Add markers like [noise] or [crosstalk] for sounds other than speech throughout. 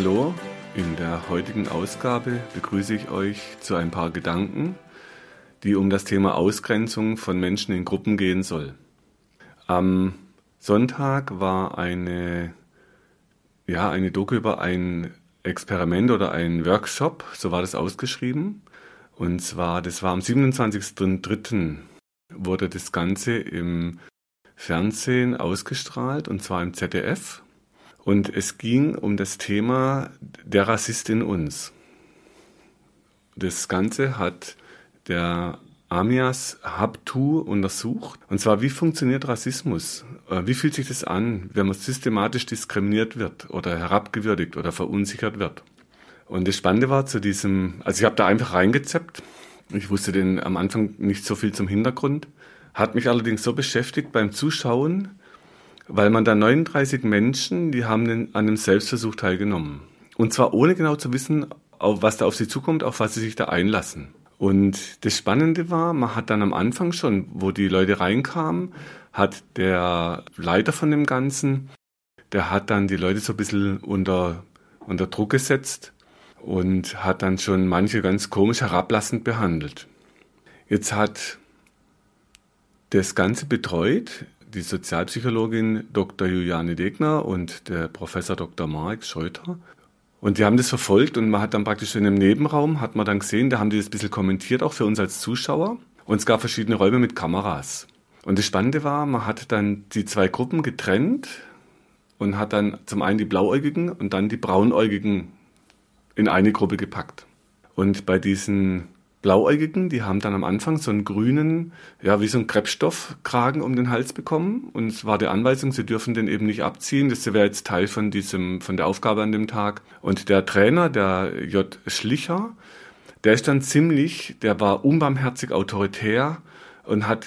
Hallo, in der heutigen Ausgabe begrüße ich euch zu ein paar Gedanken, die um das Thema Ausgrenzung von Menschen in Gruppen gehen soll. Am Sonntag war eine, ja, eine Doku über ein Experiment oder ein Workshop, so war das ausgeschrieben. Und zwar, das war am 27.03. wurde das Ganze im Fernsehen ausgestrahlt und zwar im ZDF. Und es ging um das Thema der Rassist in uns. Das Ganze hat der Amias Habtu untersucht. Und zwar, wie funktioniert Rassismus? Äh, wie fühlt sich das an, wenn man systematisch diskriminiert wird oder herabgewürdigt oder verunsichert wird? Und das Spannende war zu diesem, also ich habe da einfach reingezeppt. Ich wusste denn am Anfang nicht so viel zum Hintergrund. Hat mich allerdings so beschäftigt beim Zuschauen, weil man da 39 Menschen, die haben an einem Selbstversuch teilgenommen. Und zwar ohne genau zu wissen, was da auf sie zukommt, auf was sie sich da einlassen. Und das Spannende war, man hat dann am Anfang schon, wo die Leute reinkamen, hat der Leiter von dem Ganzen, der hat dann die Leute so ein bisschen unter, unter Druck gesetzt und hat dann schon manche ganz komisch herablassend behandelt. Jetzt hat das Ganze betreut die Sozialpsychologin Dr. Juliane Degner und der Professor Dr. Marek Scheuter. Und die haben das verfolgt und man hat dann praktisch in einem Nebenraum, hat man dann gesehen, da haben die das ein bisschen kommentiert, auch für uns als Zuschauer. Und es gab verschiedene Räume mit Kameras. Und das Spannende war, man hat dann die zwei Gruppen getrennt und hat dann zum einen die Blauäugigen und dann die Braunäugigen in eine Gruppe gepackt. Und bei diesen Blauäugigen, die haben dann am Anfang so einen grünen, ja, wie so ein Kreppstoffkragen um den Hals bekommen. Und es war die Anweisung, sie dürfen den eben nicht abziehen. Das wäre jetzt Teil von diesem, von der Aufgabe an dem Tag. Und der Trainer, der J. Schlicher, der ist dann ziemlich, der war unbarmherzig autoritär und hat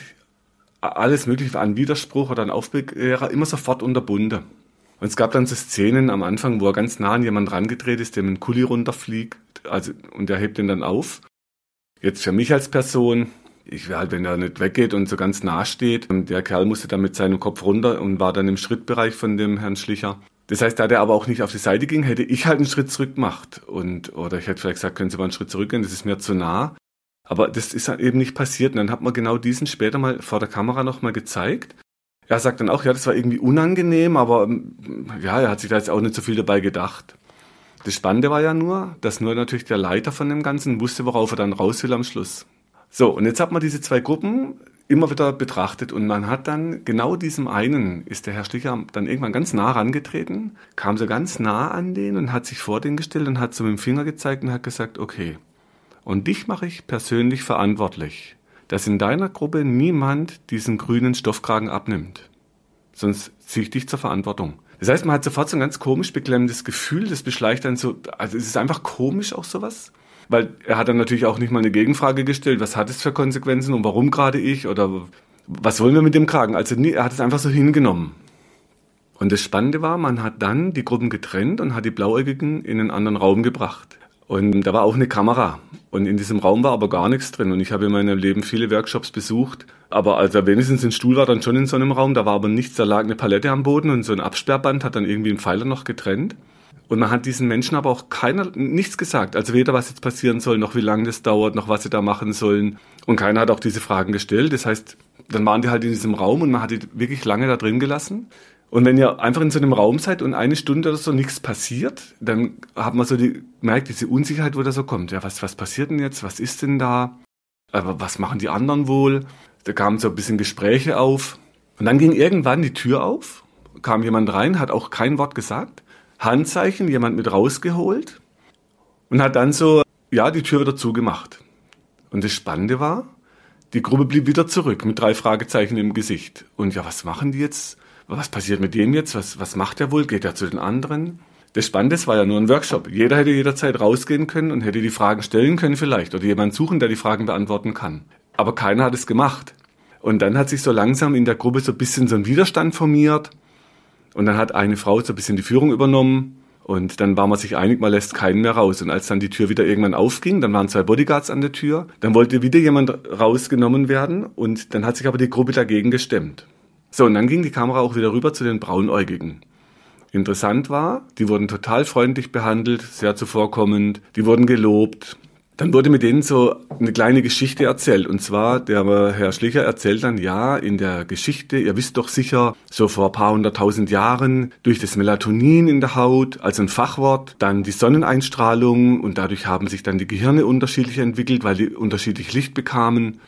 alles mögliche an Widerspruch oder an Aufbegehrer immer sofort unterbunden. Und es gab dann so Szenen am Anfang, wo er ganz nah an jemand rangedreht ist, dem Kuli runterfliegt, also, und der hebt ihn dann auf. Jetzt für mich als Person, ich wäre halt, wenn er nicht weggeht und so ganz nah steht, und der Kerl musste dann mit seinem Kopf runter und war dann im Schrittbereich von dem Herrn Schlicher. Das heißt, da der aber auch nicht auf die Seite ging, hätte ich halt einen Schritt zurück gemacht. Und, oder ich hätte vielleicht gesagt, können Sie mal einen Schritt zurückgehen, das ist mir zu nah. Aber das ist halt eben nicht passiert. Und dann hat man genau diesen später mal vor der Kamera nochmal gezeigt. Er sagt dann auch, ja, das war irgendwie unangenehm, aber ja, er hat sich da jetzt auch nicht so viel dabei gedacht. Das Spannende war ja nur, dass nur natürlich der Leiter von dem Ganzen wusste, worauf er dann raus will am Schluss. So, und jetzt hat man diese zwei Gruppen immer wieder betrachtet und man hat dann genau diesem einen, ist der Herr Schlicher dann irgendwann ganz nah rangetreten, kam so ganz nah an den und hat sich vor den gestellt und hat so mit dem Finger gezeigt und hat gesagt, okay, und dich mache ich persönlich verantwortlich, dass in deiner Gruppe niemand diesen grünen Stoffkragen abnimmt. Sonst ziehe ich dich zur Verantwortung. Das heißt, man hat sofort so ein ganz komisch beklemmendes Gefühl, das beschleicht dann so, also es ist einfach komisch auch sowas. Weil er hat dann natürlich auch nicht mal eine Gegenfrage gestellt, was hat es für Konsequenzen und warum gerade ich oder was wollen wir mit dem Kragen? Also er hat es einfach so hingenommen. Und das Spannende war, man hat dann die Gruppen getrennt und hat die Blauäugigen in einen anderen Raum gebracht. Und da war auch eine Kamera. Und in diesem Raum war aber gar nichts drin. Und ich habe in meinem Leben viele Workshops besucht. Aber also wenigstens ein Stuhl war dann schon in so einem Raum. Da war aber nichts. Da lag eine Palette am Boden und so ein Absperrband hat dann irgendwie einen Pfeiler noch getrennt. Und man hat diesen Menschen aber auch keiner, nichts gesagt. Also weder was jetzt passieren soll, noch wie lange das dauert, noch was sie da machen sollen. Und keiner hat auch diese Fragen gestellt. Das heißt, dann waren die halt in diesem Raum und man hat die wirklich lange da drin gelassen. Und wenn ihr einfach in so einem Raum seid und eine Stunde oder so nichts passiert, dann hat man so die, merkt diese Unsicherheit, wo da so kommt. Ja, was, was passiert denn jetzt? Was ist denn da? Aber was machen die anderen wohl? Da kamen so ein bisschen Gespräche auf. Und dann ging irgendwann die Tür auf, kam jemand rein, hat auch kein Wort gesagt. Handzeichen, jemand mit rausgeholt und hat dann so, ja, die Tür wieder zugemacht. Und das Spannende war, die Gruppe blieb wieder zurück mit drei Fragezeichen im Gesicht. Und ja, was machen die jetzt? Was passiert mit dem jetzt? Was, was macht er wohl? Geht er zu den anderen? Das Spannende war ja nur ein Workshop. Jeder hätte jederzeit rausgehen können und hätte die Fragen stellen können vielleicht oder jemanden suchen, der die Fragen beantworten kann. Aber keiner hat es gemacht. Und dann hat sich so langsam in der Gruppe so ein bisschen so ein Widerstand formiert. Und dann hat eine Frau so ein bisschen die Führung übernommen. Und dann war man sich einig, man lässt keinen mehr raus. Und als dann die Tür wieder irgendwann aufging, dann waren zwei Bodyguards an der Tür, dann wollte wieder jemand rausgenommen werden und dann hat sich aber die Gruppe dagegen gestemmt. So, und dann ging die Kamera auch wieder rüber zu den Braunäugigen. Interessant war, die wurden total freundlich behandelt, sehr zuvorkommend, die wurden gelobt. Dann wurde mit denen so eine kleine Geschichte erzählt. Und zwar, der Herr Schlicher erzählt dann, ja, in der Geschichte, ihr wisst doch sicher, so vor ein paar hunderttausend Jahren, durch das Melatonin in der Haut, also ein Fachwort, dann die Sonneneinstrahlung und dadurch haben sich dann die Gehirne unterschiedlich entwickelt, weil die unterschiedlich Licht bekamen.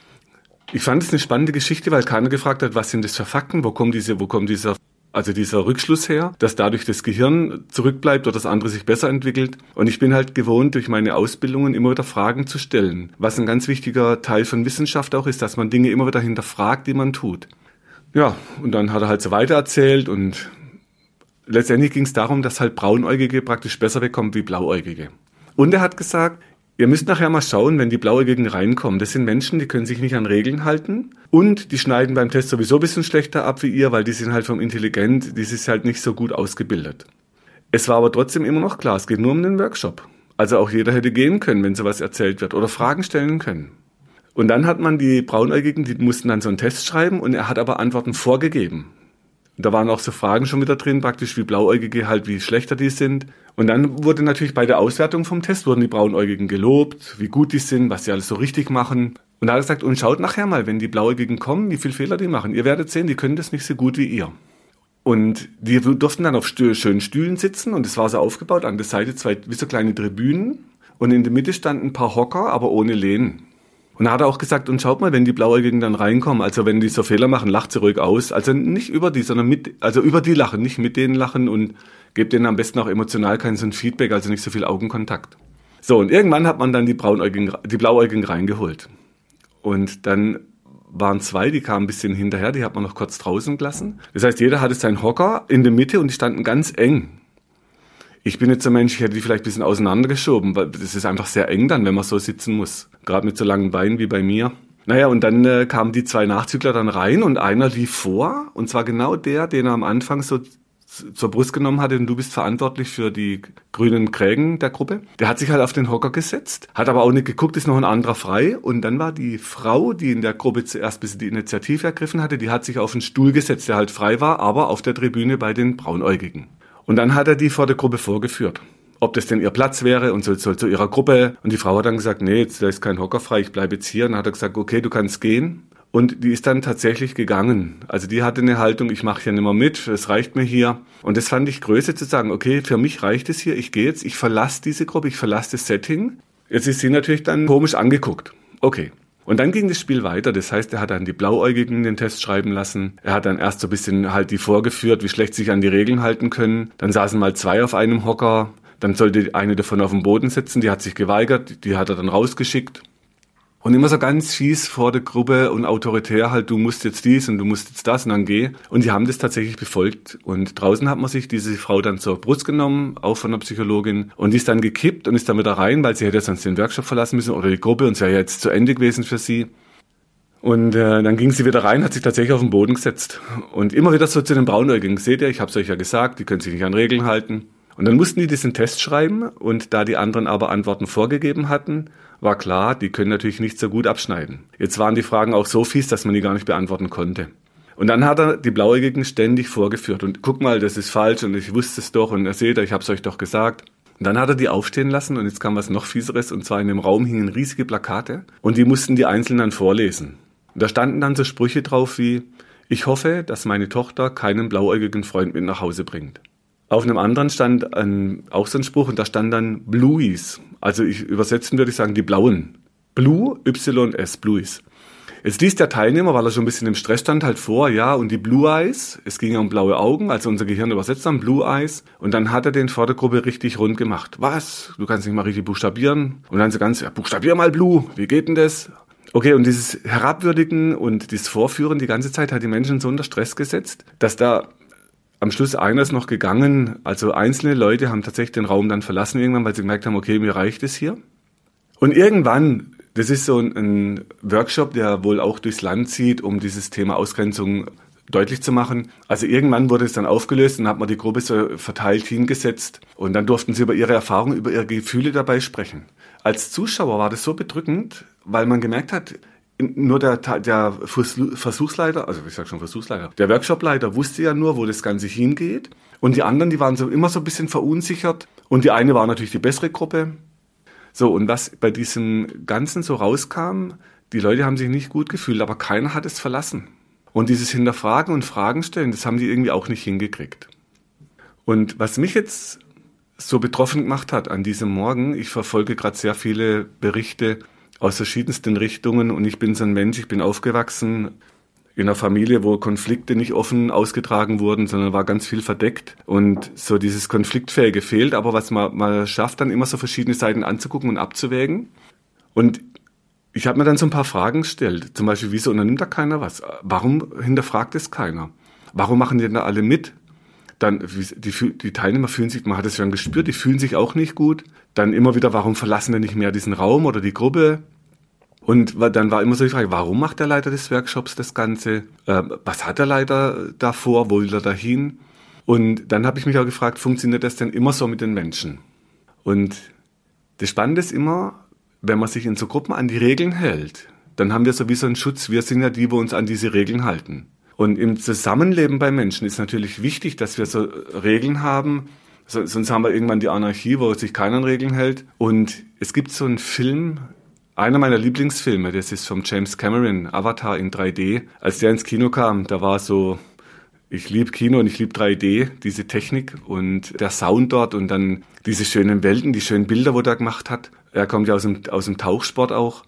Ich fand es eine spannende Geschichte, weil keiner gefragt hat, was sind das für Fakten, wo kommt diese, wo kommt dieser also dieser Rückschluss her, dass dadurch das Gehirn zurückbleibt oder das andere sich besser entwickelt. Und ich bin halt gewohnt, durch meine Ausbildungen immer wieder Fragen zu stellen. Was ein ganz wichtiger Teil von Wissenschaft auch ist, dass man Dinge immer wieder hinterfragt, die man tut. Ja, und dann hat er halt so weiter erzählt und letztendlich ging es darum, dass halt Braunäugige praktisch besser wegkommen wie Blauäugige. Und er hat gesagt, Ihr müsst nachher mal schauen, wenn die Blauäugigen reinkommen. Das sind Menschen, die können sich nicht an Regeln halten und die schneiden beim Test sowieso ein bisschen schlechter ab wie ihr, weil die sind halt vom Intelligent, die sind halt nicht so gut ausgebildet. Es war aber trotzdem immer noch klar, es geht nur um den Workshop. Also auch jeder hätte gehen können, wenn sowas erzählt wird oder Fragen stellen können. Und dann hat man die Braunäugigen, die mussten dann so einen Test schreiben und er hat aber Antworten vorgegeben. Da waren auch so Fragen schon wieder drin, praktisch wie Blauäugige halt, wie schlechter die sind. Und dann wurde natürlich bei der Auswertung vom Test wurden die Braunäugigen gelobt, wie gut die sind, was sie alles so richtig machen. Und da hat er gesagt, und schaut nachher mal, wenn die Blauäugigen kommen, wie viel Fehler die machen. Ihr werdet sehen, die können das nicht so gut wie ihr. Und die durften dann auf schönen Stühlen sitzen und es war so aufgebaut, an der Seite zwei, wie so kleine Tribünen. Und in der Mitte standen ein paar Hocker, aber ohne Lehnen. Und da hat er auch gesagt, und schaut mal, wenn die Blauäugigen dann reinkommen, also wenn die so Fehler machen, lacht sie ruhig aus. Also nicht über die, sondern mit, also über die lachen, nicht mit denen lachen und gebt denen am besten auch emotional kein so ein Feedback, also nicht so viel Augenkontakt. So, und irgendwann hat man dann die Braunäugigen, die Blauäugigen reingeholt. Und dann waren zwei, die kamen ein bisschen hinterher, die hat man noch kurz draußen gelassen. Das heißt, jeder hatte seinen Hocker in der Mitte und die standen ganz eng. Ich bin jetzt ein Mensch, ich hätte die vielleicht ein bisschen auseinandergeschoben, weil das ist einfach sehr eng dann, wenn man so sitzen muss. Gerade mit so langen Beinen wie bei mir. Naja, und dann äh, kamen die zwei Nachzügler dann rein und einer lief vor. Und zwar genau der, den er am Anfang so zur Brust genommen hatte und du bist verantwortlich für die grünen Krägen der Gruppe. Der hat sich halt auf den Hocker gesetzt, hat aber auch nicht geguckt, ist noch ein anderer frei. Und dann war die Frau, die in der Gruppe zuerst bis die Initiative ergriffen hatte, die hat sich auf einen Stuhl gesetzt, der halt frei war, aber auf der Tribüne bei den Braunäugigen. Und dann hat er die vor der Gruppe vorgeführt, ob das denn ihr Platz wäre und soll, soll zu ihrer Gruppe. Und die Frau hat dann gesagt, nee, jetzt, da ist kein Hocker frei, ich bleibe jetzt hier. Und dann hat er gesagt, okay, du kannst gehen. Und die ist dann tatsächlich gegangen. Also die hatte eine Haltung, ich mache hier nicht mehr mit, es reicht mir hier. Und das fand ich Größe zu sagen, okay, für mich reicht es hier, ich gehe jetzt, ich verlasse diese Gruppe, ich verlasse das Setting. Jetzt ist sie natürlich dann komisch angeguckt. Okay, und dann ging das Spiel weiter. Das heißt, er hat dann die Blauäugigen den Test schreiben lassen. Er hat dann erst so ein bisschen halt die vorgeführt, wie schlecht sich an die Regeln halten können. Dann saßen mal zwei auf einem Hocker. Dann sollte eine davon auf dem Boden sitzen. Die hat sich geweigert. Die hat er dann rausgeschickt. Und immer so ganz fies vor der Gruppe und autoritär halt, du musst jetzt dies und du musst jetzt das und dann geh. Und die haben das tatsächlich befolgt. Und draußen hat man sich diese Frau dann zur Brust genommen, auch von der Psychologin. Und die ist dann gekippt und ist dann wieder rein, weil sie hätte sonst den Workshop verlassen müssen oder die Gruppe und es wäre jetzt zu Ende gewesen für sie. Und äh, dann ging sie wieder rein, hat sich tatsächlich auf den Boden gesetzt. Und immer wieder so zu den Braunäugigen, seht ihr, ich habe es euch ja gesagt, die können sich nicht an Regeln halten. Und dann mussten die diesen Test schreiben und da die anderen aber Antworten vorgegeben hatten, war klar, die können natürlich nicht so gut abschneiden. Jetzt waren die Fragen auch so fies, dass man die gar nicht beantworten konnte. Und dann hat er die Blauäugigen ständig vorgeführt und guck mal, das ist falsch und ich wusste es doch und ihr seht, ich habe es euch doch gesagt. Und dann hat er die aufstehen lassen und jetzt kam was noch fieseres und zwar in dem Raum hingen riesige Plakate und die mussten die einzeln dann vorlesen. Und da standen dann so Sprüche drauf wie, ich hoffe, dass meine Tochter keinen blauäugigen Freund mit nach Hause bringt. Auf einem anderen stand ein, auch so ein Spruch und da stand dann Blues. Also ich übersetzen würde ich sagen die Blauen. Blue, Y-S, Blues. Jetzt liest der Teilnehmer, weil er schon ein bisschen im Stress stand, halt vor, ja, und die Blue Eyes, es ging ja um blaue Augen, also unser Gehirn übersetzt dann Blue Eyes, und dann hat er den vor der Gruppe richtig rund gemacht. Was? Du kannst nicht mal richtig buchstabieren? Und dann so ganz, ja, buchstabier mal Blue, wie geht denn das? Okay, und dieses Herabwürdigen und dieses Vorführen die ganze Zeit hat die Menschen so unter Stress gesetzt, dass da am Schluss einer ist noch gegangen. Also einzelne Leute haben tatsächlich den Raum dann verlassen irgendwann, weil sie gemerkt haben, okay, mir reicht es hier. Und irgendwann, das ist so ein, ein Workshop, der wohl auch durchs Land zieht, um dieses Thema Ausgrenzung deutlich zu machen. Also irgendwann wurde es dann aufgelöst und hat man die Gruppe so verteilt hingesetzt und dann durften sie über ihre Erfahrungen, über ihre Gefühle dabei sprechen. Als Zuschauer war das so bedrückend, weil man gemerkt hat, nur der, der Versuchsleiter, also ich sag schon Versuchsleiter, der Workshopleiter wusste ja nur, wo das Ganze hingeht. Und die anderen, die waren so immer so ein bisschen verunsichert. Und die eine war natürlich die bessere Gruppe. So, und was bei diesem Ganzen so rauskam, die Leute haben sich nicht gut gefühlt, aber keiner hat es verlassen. Und dieses Hinterfragen und Fragen stellen, das haben die irgendwie auch nicht hingekriegt. Und was mich jetzt so betroffen gemacht hat an diesem Morgen, ich verfolge gerade sehr viele Berichte aus verschiedensten Richtungen und ich bin so ein Mensch, ich bin aufgewachsen in einer Familie, wo Konflikte nicht offen ausgetragen wurden, sondern war ganz viel verdeckt und so dieses Konfliktfähige fehlt, aber was man, man schafft, dann immer so verschiedene Seiten anzugucken und abzuwägen. Und ich habe mir dann so ein paar Fragen gestellt, zum Beispiel, wieso unternimmt da keiner was? Warum hinterfragt es keiner? Warum machen die denn da alle mit? Dann, die, die Teilnehmer fühlen sich, man hat es schon gespürt, die fühlen sich auch nicht gut. Dann immer wieder, warum verlassen denn nicht mehr diesen Raum oder die Gruppe? Und dann war immer so die Frage, warum macht der Leiter des Workshops das Ganze? Äh, was hat der Leiter davor? Wo will er dahin? Und dann habe ich mich auch gefragt, funktioniert das denn immer so mit den Menschen? Und das Spannende ist immer, wenn man sich in so Gruppen an die Regeln hält, dann haben wir sowieso einen Schutz. Wir sind ja die, wo uns an diese Regeln halten. Und im Zusammenleben bei Menschen ist natürlich wichtig, dass wir so Regeln haben, sonst haben wir irgendwann die Anarchie, wo sich keiner an Regeln hält. Und es gibt so einen Film, einer meiner Lieblingsfilme, das ist vom James Cameron, Avatar in 3D. Als der ins Kino kam, da war so, ich liebe Kino und ich liebe 3D, diese Technik und der Sound dort und dann diese schönen Welten, die schönen Bilder, wo er gemacht hat. Er kommt ja aus dem, aus dem Tauchsport auch.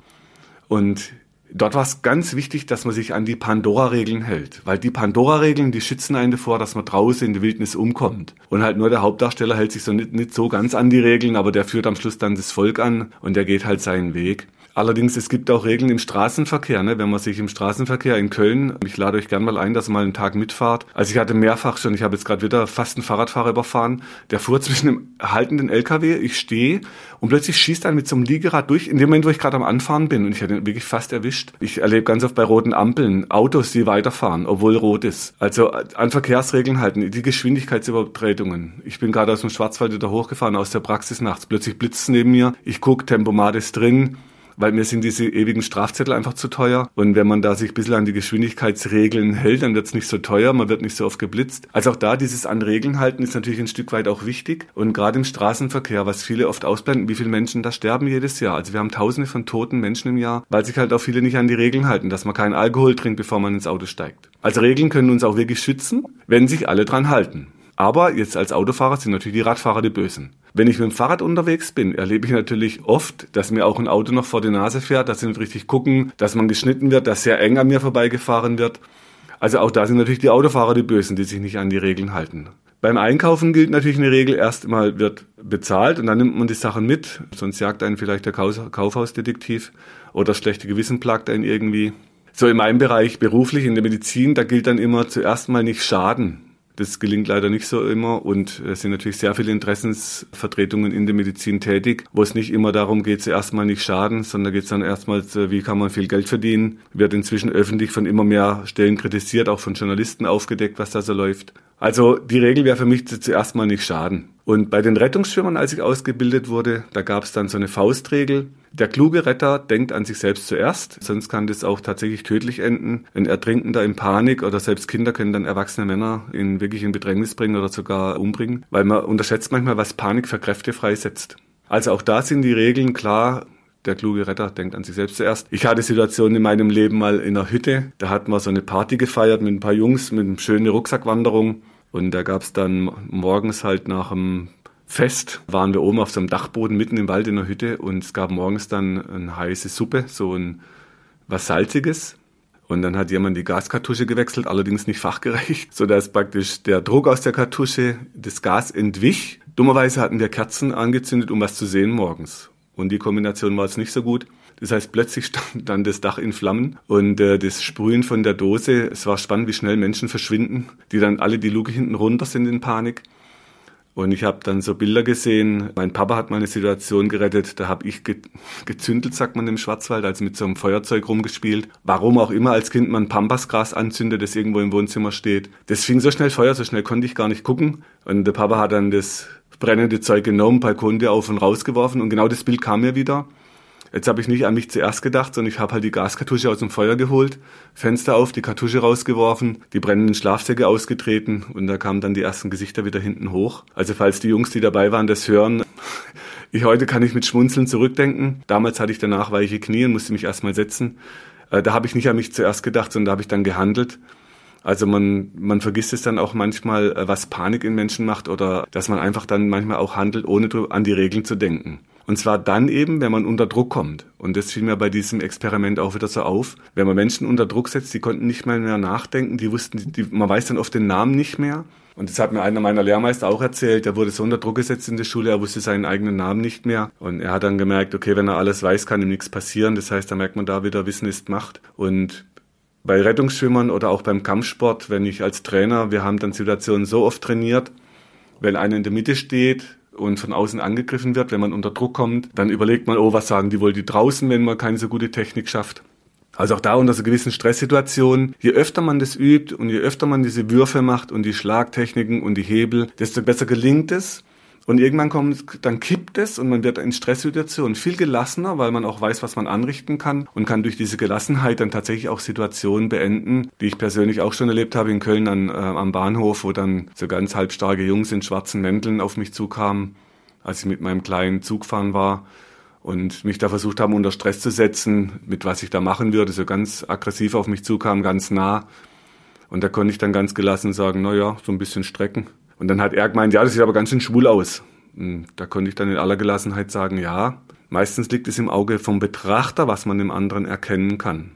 Und dort war es ganz wichtig, dass man sich an die Pandora-Regeln hält. Weil die Pandora-Regeln, die schützen einen davor, dass man draußen in der Wildnis umkommt. Und halt nur der Hauptdarsteller hält sich so nicht, nicht so ganz an die Regeln, aber der führt am Schluss dann das Volk an und der geht halt seinen Weg. Allerdings, es gibt auch Regeln im Straßenverkehr, ne? wenn man sich im Straßenverkehr in Köln, ich lade euch gern mal ein, dass ihr mal einen Tag mitfahrt. Also ich hatte mehrfach schon, ich habe jetzt gerade wieder fast einen Fahrradfahrer überfahren, der fuhr zwischen dem haltenden LKW, ich stehe und plötzlich schießt er mit so einem Liegerad durch, in dem Moment, wo ich gerade am Anfahren bin und ich hatte ihn wirklich fast erwischt. Ich erlebe ganz oft bei roten Ampeln Autos, die weiterfahren, obwohl rot ist. Also an Verkehrsregeln halten, die Geschwindigkeitsübertretungen. Ich bin gerade aus dem Schwarzwald wieder hochgefahren, aus der Praxis nachts. Plötzlich blitzt neben mir, ich gucke, Tempomat ist drin, weil mir sind diese ewigen Strafzettel einfach zu teuer. Und wenn man da sich ein bisschen an die Geschwindigkeitsregeln hält, dann wird es nicht so teuer, man wird nicht so oft geblitzt. Also auch da dieses an Regeln halten ist natürlich ein Stück weit auch wichtig. Und gerade im Straßenverkehr, was viele oft ausblenden, wie viele Menschen da sterben jedes Jahr. Also wir haben tausende von toten Menschen im Jahr, weil sich halt auch viele nicht an die Regeln halten, dass man keinen Alkohol trinkt, bevor man ins Auto steigt. Also Regeln können uns auch wirklich schützen, wenn sich alle dran halten. Aber jetzt als Autofahrer sind natürlich die Radfahrer die Bösen. Wenn ich mit dem Fahrrad unterwegs bin, erlebe ich natürlich oft, dass mir auch ein Auto noch vor die Nase fährt, dass sie nicht richtig gucken, dass man geschnitten wird, dass sehr eng an mir vorbeigefahren wird. Also auch da sind natürlich die Autofahrer die Bösen, die sich nicht an die Regeln halten. Beim Einkaufen gilt natürlich eine Regel, erst mal wird bezahlt und dann nimmt man die Sachen mit, sonst jagt einen vielleicht der Kaufhausdetektiv oder das schlechte Gewissen plagt einen irgendwie. So in meinem Bereich beruflich, in der Medizin, da gilt dann immer zuerst mal nicht schaden. Das gelingt leider nicht so immer und es sind natürlich sehr viele Interessensvertretungen in der Medizin tätig, wo es nicht immer darum geht, zuerst mal nicht schaden, sondern geht es dann erstmal, wie kann man viel Geld verdienen. Wird inzwischen öffentlich von immer mehr Stellen kritisiert, auch von Journalisten aufgedeckt, was da so läuft. Also die Regel wäre für mich zuerst mal nicht schaden. Und bei den Rettungsschwimmern, als ich ausgebildet wurde, da gab es dann so eine Faustregel. Der kluge Retter denkt an sich selbst zuerst, sonst kann das auch tatsächlich tödlich enden. Ein Ertrinkender in Panik oder selbst Kinder können dann erwachsene Männer in wirklich in Bedrängnis bringen oder sogar umbringen, weil man unterschätzt manchmal, was Panik für Kräfte freisetzt. Also auch da sind die Regeln klar. Der kluge Retter denkt an sich selbst zuerst. Ich hatte Situationen in meinem Leben mal in einer Hütte. Da hatten wir so eine Party gefeiert mit ein paar Jungs, mit einer schönen Rucksackwanderung. Und da gab es dann morgens halt nach dem Fest, waren wir oben auf so einem Dachboden mitten im Wald in der Hütte und es gab morgens dann eine heiße Suppe, so ein was Salziges. Und dann hat jemand die Gaskartusche gewechselt, allerdings nicht fachgerecht, [laughs] sodass praktisch der Druck aus der Kartusche das Gas entwich. Dummerweise hatten wir Kerzen angezündet, um was zu sehen morgens. Und die Kombination war jetzt nicht so gut. Das heißt, plötzlich [laughs] stand dann das Dach in Flammen und äh, das Sprühen von der Dose, es war spannend, wie schnell Menschen verschwinden, die dann alle die Luke hinten runter sind in Panik. Und ich habe dann so Bilder gesehen. Mein Papa hat mal eine Situation gerettet. Da habe ich ge gezündelt, sagt man im Schwarzwald, also mit so einem Feuerzeug rumgespielt. Warum auch immer als Kind man Pampasgras anzündet, das irgendwo im Wohnzimmer steht. Das fing so schnell Feuer, so schnell konnte ich gar nicht gucken. Und der Papa hat dann das brennende Zeug genommen, Balkonde auf und rausgeworfen. Und genau das Bild kam mir wieder. Jetzt habe ich nicht an mich zuerst gedacht, sondern ich habe halt die Gaskartusche aus dem Feuer geholt, Fenster auf, die Kartusche rausgeworfen, die brennenden Schlafsäcke ausgetreten und da kamen dann die ersten Gesichter wieder hinten hoch. Also falls die Jungs, die dabei waren, das hören, ich heute kann ich mit Schmunzeln zurückdenken. Damals hatte ich danach weiche Knie und musste mich erstmal setzen. Äh, da habe ich nicht an mich zuerst gedacht, sondern da habe ich dann gehandelt. Also man, man vergisst es dann auch manchmal, äh, was Panik in Menschen macht oder dass man einfach dann manchmal auch handelt, ohne an die Regeln zu denken. Und zwar dann eben, wenn man unter Druck kommt. Und das fiel mir bei diesem Experiment auch wieder so auf. Wenn man Menschen unter Druck setzt, die konnten nicht mal mehr nachdenken, die wussten, die, man weiß dann oft den Namen nicht mehr. Und das hat mir einer meiner Lehrmeister auch erzählt. Der wurde so unter Druck gesetzt in der Schule, er wusste seinen eigenen Namen nicht mehr. Und er hat dann gemerkt, okay, wenn er alles weiß, kann ihm nichts passieren. Das heißt, da merkt man da wieder, Wissen ist Macht. Und bei Rettungsschwimmern oder auch beim Kampfsport, wenn ich als Trainer, wir haben dann Situationen so oft trainiert, wenn einer in der Mitte steht, und von außen angegriffen wird, wenn man unter Druck kommt, dann überlegt man, oh, was sagen die wohl die draußen, wenn man keine so gute Technik schafft. Also auch da unter so gewissen Stresssituationen, je öfter man das übt und je öfter man diese Würfe macht und die Schlagtechniken und die Hebel, desto besser gelingt es. Und irgendwann kommt, dann kippt es und man wird in Stresssituationen viel gelassener, weil man auch weiß, was man anrichten kann und kann durch diese Gelassenheit dann tatsächlich auch Situationen beenden, die ich persönlich auch schon erlebt habe in Köln an, äh, am Bahnhof, wo dann so ganz halbstarke Jungs in schwarzen Mänteln auf mich zukamen, als ich mit meinem kleinen Zug fahren war und mich da versucht haben, unter Stress zu setzen, mit was ich da machen würde, so ganz aggressiv auf mich zukam, ganz nah. Und da konnte ich dann ganz gelassen sagen, na ja, so ein bisschen strecken. Und dann hat er gemeint, ja, das sieht aber ganz schön schwul aus. Und da konnte ich dann in aller Gelassenheit sagen, ja, meistens liegt es im Auge vom Betrachter, was man im anderen erkennen kann.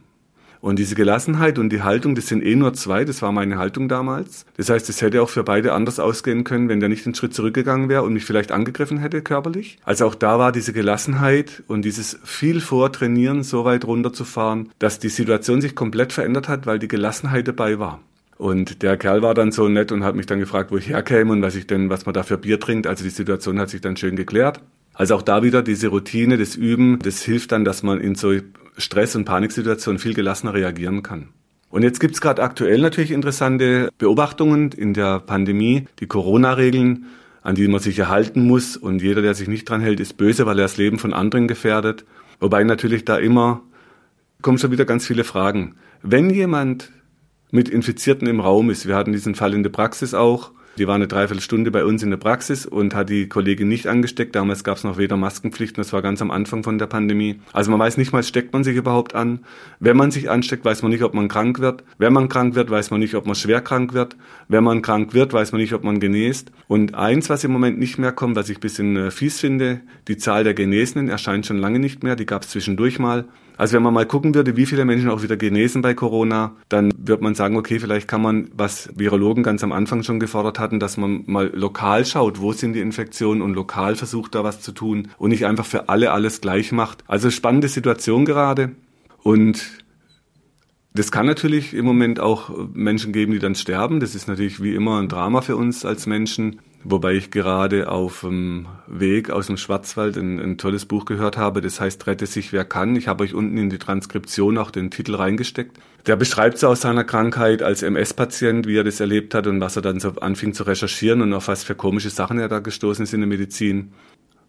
Und diese Gelassenheit und die Haltung, das sind eh nur zwei, das war meine Haltung damals. Das heißt, es hätte auch für beide anders ausgehen können, wenn der nicht einen Schritt zurückgegangen wäre und mich vielleicht angegriffen hätte körperlich. Also auch da war diese Gelassenheit und dieses viel Vortrainieren so weit runterzufahren, dass die Situation sich komplett verändert hat, weil die Gelassenheit dabei war. Und der Kerl war dann so nett und hat mich dann gefragt, wo ich herkäme und was ich denn, was man da für Bier trinkt. Also die Situation hat sich dann schön geklärt. Also auch da wieder diese Routine, das Üben, das hilft dann, dass man in so Stress- und Paniksituationen viel gelassener reagieren kann. Und jetzt gibt's gerade aktuell natürlich interessante Beobachtungen in der Pandemie, die Corona-Regeln, an die man sich erhalten muss. Und jeder, der sich nicht dran hält, ist böse, weil er das Leben von anderen gefährdet. Wobei natürlich da immer kommen schon wieder ganz viele Fragen. Wenn jemand mit Infizierten im Raum ist. Wir hatten diesen Fall in der Praxis auch. Die war eine Dreiviertelstunde bei uns in der Praxis und hat die Kollegin nicht angesteckt. Damals gab es noch weder Maskenpflichten, das war ganz am Anfang von der Pandemie. Also man weiß nicht mal, steckt man sich überhaupt an. Wenn man sich ansteckt, weiß man nicht, ob man krank wird. Wenn man krank wird, weiß man nicht, ob man schwer krank wird. Wenn man krank wird, weiß man nicht, ob man genest. Und eins, was im Moment nicht mehr kommt, was ich ein bisschen äh, fies finde, die Zahl der Genesenen erscheint schon lange nicht mehr. Die gab es zwischendurch mal. Also wenn man mal gucken würde, wie viele Menschen auch wieder genesen bei Corona, dann wird man sagen, okay, vielleicht kann man, was Virologen ganz am Anfang schon gefordert hatten, dass man mal lokal schaut, wo sind die Infektionen und lokal versucht da was zu tun und nicht einfach für alle alles gleich macht. Also spannende Situation gerade und das kann natürlich im Moment auch Menschen geben, die dann sterben. Das ist natürlich wie immer ein Drama für uns als Menschen. Wobei ich gerade auf dem Weg aus dem Schwarzwald ein, ein, tolles Buch gehört habe, das heißt Rette sich wer kann. Ich habe euch unten in die Transkription auch den Titel reingesteckt. Der beschreibt so aus seiner Krankheit als MS-Patient, wie er das erlebt hat und was er dann so anfing zu recherchieren und auf was für komische Sachen er da gestoßen ist in der Medizin.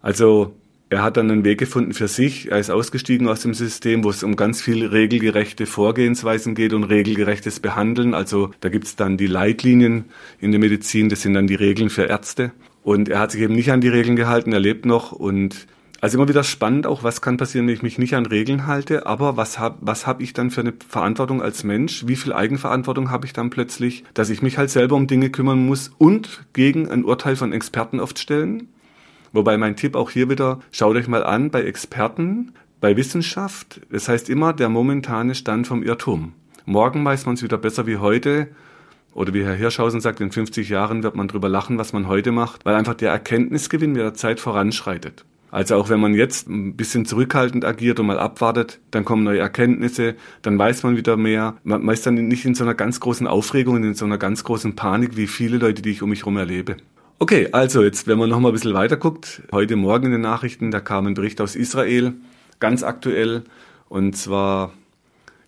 Also er hat dann einen Weg gefunden für sich. Er ist ausgestiegen aus dem System, wo es um ganz viel regelgerechte Vorgehensweisen geht und regelgerechtes Behandeln. Also da gibt's dann die Leitlinien in der Medizin, das sind dann die Regeln für Ärzte. Und er hat sich eben nicht an die Regeln gehalten, er lebt noch und also immer wieder spannend auch, was kann passieren, wenn ich mich nicht an Regeln halte, aber was habe was hab ich dann für eine Verantwortung als Mensch? Wie viel Eigenverantwortung habe ich dann plötzlich, dass ich mich halt selber um Dinge kümmern muss und gegen ein Urteil von Experten oft stellen? Wobei mein Tipp auch hier wieder, schaut euch mal an bei Experten, bei Wissenschaft, das heißt immer der momentane Stand vom Irrtum. Morgen weiß man es wieder besser wie heute. Oder wie Herr Hirschhausen sagt, in 50 Jahren wird man drüber lachen, was man heute macht, weil einfach der Erkenntnisgewinn mit der Zeit voranschreitet. Also auch wenn man jetzt ein bisschen zurückhaltend agiert und mal abwartet, dann kommen neue Erkenntnisse, dann weiß man wieder mehr. Man ist dann nicht in so einer ganz großen Aufregung und in so einer ganz großen Panik, wie viele Leute, die ich um mich herum erlebe. Okay, also jetzt, wenn man noch mal ein bisschen weiter guckt, heute Morgen in den Nachrichten, da kam ein Bericht aus Israel, ganz aktuell, und zwar,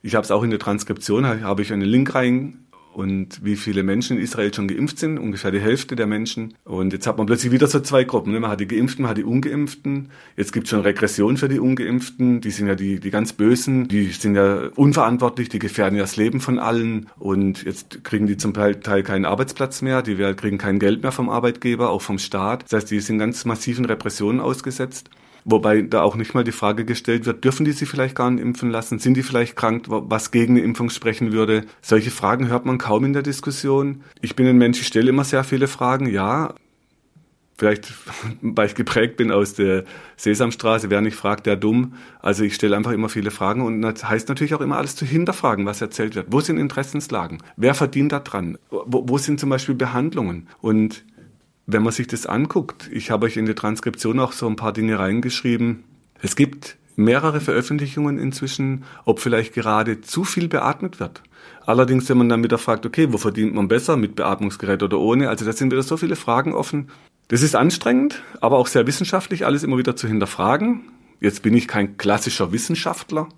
ich habe es auch in der Transkription, habe ich einen Link rein und wie viele Menschen in Israel schon geimpft sind, ungefähr die Hälfte der Menschen. Und jetzt hat man plötzlich wieder so zwei Gruppen. Ne? Man hat die Geimpften, man hat die Ungeimpften. Jetzt gibt es schon Regression für die Ungeimpften. Die sind ja die, die ganz Bösen, die sind ja unverantwortlich, die gefährden ja das Leben von allen. Und jetzt kriegen die zum Teil keinen Arbeitsplatz mehr, die kriegen kein Geld mehr vom Arbeitgeber, auch vom Staat. Das heißt, die sind ganz massiven Repressionen ausgesetzt. Wobei da auch nicht mal die Frage gestellt wird, dürfen die sich vielleicht gar nicht impfen lassen? Sind die vielleicht krank, was gegen eine Impfung sprechen würde? Solche Fragen hört man kaum in der Diskussion. Ich bin ein Mensch, ich stelle immer sehr viele Fragen, ja. Vielleicht, [laughs] weil ich geprägt bin aus der Sesamstraße, wer nicht fragt, der dumm. Also ich stelle einfach immer viele Fragen und das heißt natürlich auch immer alles zu hinterfragen, was erzählt wird. Wo sind Interessenslagen? Wer verdient da dran? Wo, wo sind zum Beispiel Behandlungen? Und wenn man sich das anguckt, ich habe euch in die Transkription auch so ein paar Dinge reingeschrieben. Es gibt mehrere Veröffentlichungen inzwischen, ob vielleicht gerade zu viel beatmet wird. Allerdings, wenn man dann wieder fragt, okay, wo verdient man besser, mit Beatmungsgerät oder ohne? Also da sind wieder so viele Fragen offen. Das ist anstrengend, aber auch sehr wissenschaftlich, alles immer wieder zu hinterfragen. Jetzt bin ich kein klassischer Wissenschaftler,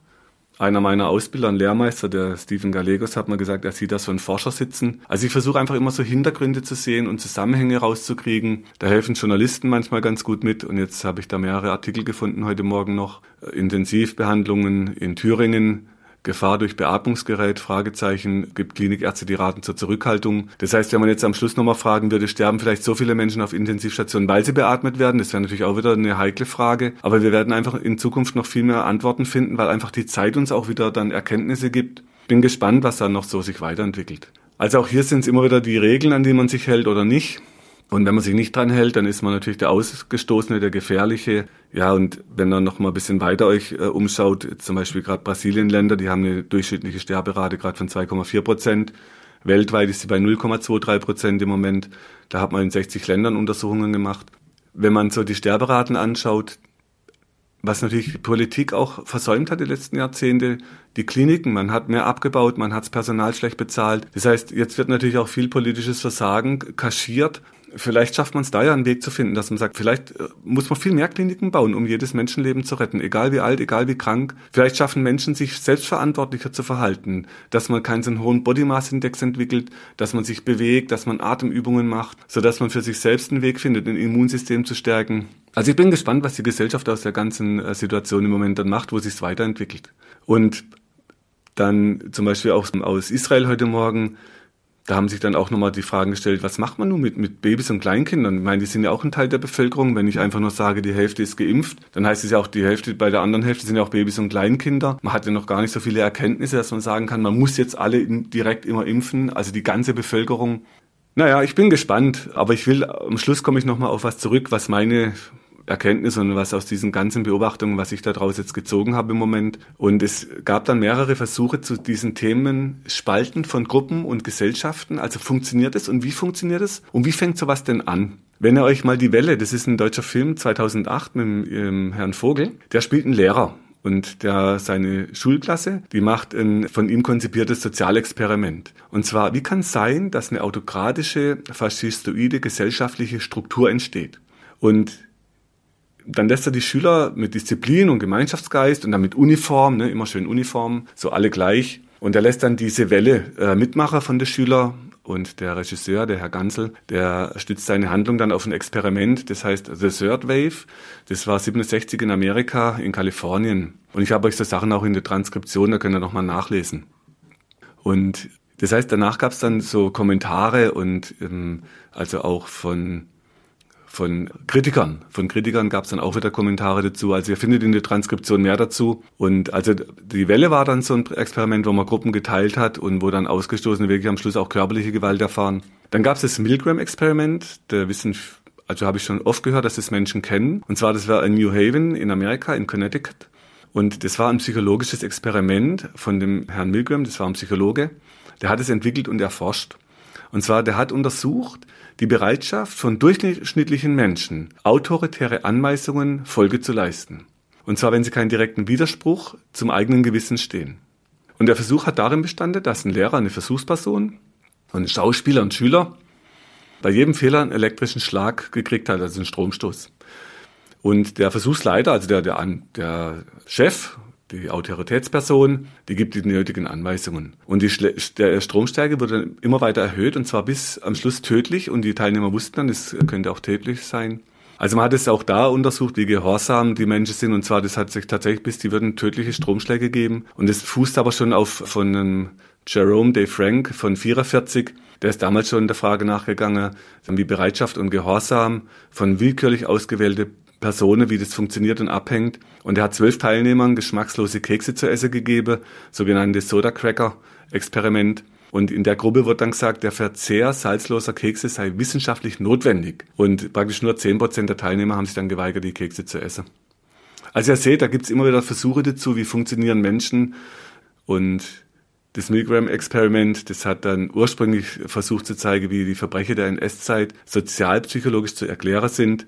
einer meiner Ausbilder, ein Lehrmeister, der Stephen Gallegos, hat mir gesagt, er sieht da so einen Forscher sitzen. Also ich versuche einfach immer so Hintergründe zu sehen und Zusammenhänge rauszukriegen. Da helfen Journalisten manchmal ganz gut mit. Und jetzt habe ich da mehrere Artikel gefunden heute Morgen noch. Intensivbehandlungen in Thüringen Gefahr durch Beatmungsgerät, Fragezeichen, gibt Klinikärzte, die raten zur Zurückhaltung. Das heißt, wenn man jetzt am Schluss nochmal fragen würde, sterben vielleicht so viele Menschen auf Intensivstationen, weil sie beatmet werden, das wäre natürlich auch wieder eine heikle Frage. Aber wir werden einfach in Zukunft noch viel mehr Antworten finden, weil einfach die Zeit uns auch wieder dann Erkenntnisse gibt. Bin gespannt, was dann noch so sich weiterentwickelt. Also auch hier sind es immer wieder die Regeln, an die man sich hält oder nicht. Und wenn man sich nicht dran hält, dann ist man natürlich der Ausgestoßene, der Gefährliche. Ja, und wenn ihr noch mal ein bisschen weiter euch äh, umschaut, zum Beispiel gerade Brasilienländer, die haben eine durchschnittliche Sterberate gerade von 2,4 Prozent. Weltweit ist sie bei 0,23 Prozent im Moment. Da hat man in 60 Ländern Untersuchungen gemacht. Wenn man so die Sterberaten anschaut, was natürlich die Politik auch versäumt hat die letzten Jahrzehnte, die Kliniken, man hat mehr abgebaut, man hat das Personal schlecht bezahlt. Das heißt, jetzt wird natürlich auch viel politisches Versagen kaschiert vielleicht schafft man es da ja einen Weg zu finden, dass man sagt, vielleicht äh, muss man viel mehr Kliniken bauen, um jedes Menschenleben zu retten, egal wie alt, egal wie krank. Vielleicht schaffen Menschen, sich selbstverantwortlicher zu verhalten, dass man keinen so hohen Body Mass Index entwickelt, dass man sich bewegt, dass man Atemübungen macht, so dass man für sich selbst einen Weg findet, ein Immunsystem zu stärken. Also ich bin gespannt, was die Gesellschaft aus der ganzen äh, Situation im Moment dann macht, wo sich es weiterentwickelt. Und dann zum Beispiel auch aus Israel heute Morgen da haben sich dann auch nochmal die Fragen gestellt, was macht man nun mit, mit Babys und Kleinkindern? Ich meine, die sind ja auch ein Teil der Bevölkerung. Wenn ich einfach nur sage, die Hälfte ist geimpft, dann heißt es ja auch, die Hälfte, bei der anderen Hälfte sind ja auch Babys und Kleinkinder. Man hat ja noch gar nicht so viele Erkenntnisse, dass man sagen kann, man muss jetzt alle direkt immer impfen, also die ganze Bevölkerung. Naja, ich bin gespannt, aber ich will, am Schluss komme ich nochmal auf was zurück, was meine Erkenntnis und was aus diesen ganzen Beobachtungen, was ich daraus jetzt gezogen habe im Moment. Und es gab dann mehrere Versuche zu diesen Themen Spalten von Gruppen und Gesellschaften. Also funktioniert es und wie funktioniert es und wie fängt sowas denn an? Wenn ihr euch mal die Welle, das ist ein deutscher Film 2008 mit ähm, Herrn Vogel, der spielt einen Lehrer. Und der, seine Schulklasse, die macht ein von ihm konzipiertes Sozialexperiment. Und zwar, wie kann es sein, dass eine autokratische, faschistoide gesellschaftliche Struktur entsteht? Und dann lässt er die Schüler mit Disziplin und Gemeinschaftsgeist und dann mit Uniform, ne, immer schön Uniform, so alle gleich. Und er lässt dann diese Welle äh, Mitmacher von den Schülern und der Regisseur, der Herr Gansel, der stützt seine Handlung dann auf ein Experiment, das heißt The Third Wave. Das war 67 in Amerika, in Kalifornien. Und ich habe euch so Sachen auch in der Transkription, da könnt ihr nochmal nachlesen. Und das heißt, danach gab es dann so Kommentare und ähm, also auch von von Kritikern. Von Kritikern gab es dann auch wieder Kommentare dazu. Also ihr findet in der Transkription mehr dazu. Und also die Welle war dann so ein Experiment, wo man Gruppen geteilt hat und wo dann Ausgestoßene wirklich am Schluss auch körperliche Gewalt erfahren. Dann gab es das Milgram-Experiment. Da wissen, also habe ich schon oft gehört, dass das Menschen kennen. Und zwar, das war in New Haven in Amerika, in Connecticut. Und das war ein psychologisches Experiment von dem Herrn Milgram, das war ein Psychologe. Der hat es entwickelt und erforscht. Und zwar, der hat untersucht, die Bereitschaft von durchschnittlichen Menschen, autoritäre Anweisungen Folge zu leisten. Und zwar, wenn sie keinen direkten Widerspruch zum eigenen Gewissen stehen. Und der Versuch hat darin bestanden, dass ein Lehrer, eine Versuchsperson, ein Schauspieler und Schüler bei jedem Fehler einen elektrischen Schlag gekriegt hat, also einen Stromstoß. Und der Versuchsleiter, also der, der, der Chef, die Autoritätsperson, die gibt die nötigen Anweisungen. Und die der Stromstärke wurde immer weiter erhöht und zwar bis am Schluss tödlich und die Teilnehmer wussten dann, es könnte auch tödlich sein. Also man hat es auch da untersucht, wie gehorsam die Menschen sind. Und zwar, das hat sich tatsächlich bis, die würden tödliche Stromschläge geben. Und das fußt aber schon auf von einem Jerome Day Frank von 44. Der ist damals schon der Frage nachgegangen, wie Bereitschaft und Gehorsam von willkürlich ausgewählte Personen, wie das funktioniert und abhängt. Und er hat zwölf Teilnehmern geschmackslose Kekse zu essen gegeben, sogenanntes Soda Cracker Experiment. Und in der Gruppe wird dann gesagt, der Verzehr salzloser Kekse sei wissenschaftlich notwendig. Und praktisch nur zehn Prozent der Teilnehmer haben sich dann geweigert, die Kekse zu essen. Also ihr seht, da gibt's immer wieder Versuche dazu, wie funktionieren Menschen. Und das Milgram-Experiment, das hat dann ursprünglich versucht zu zeigen, wie die Verbrecher der NS-Zeit sozialpsychologisch zu erklären sind.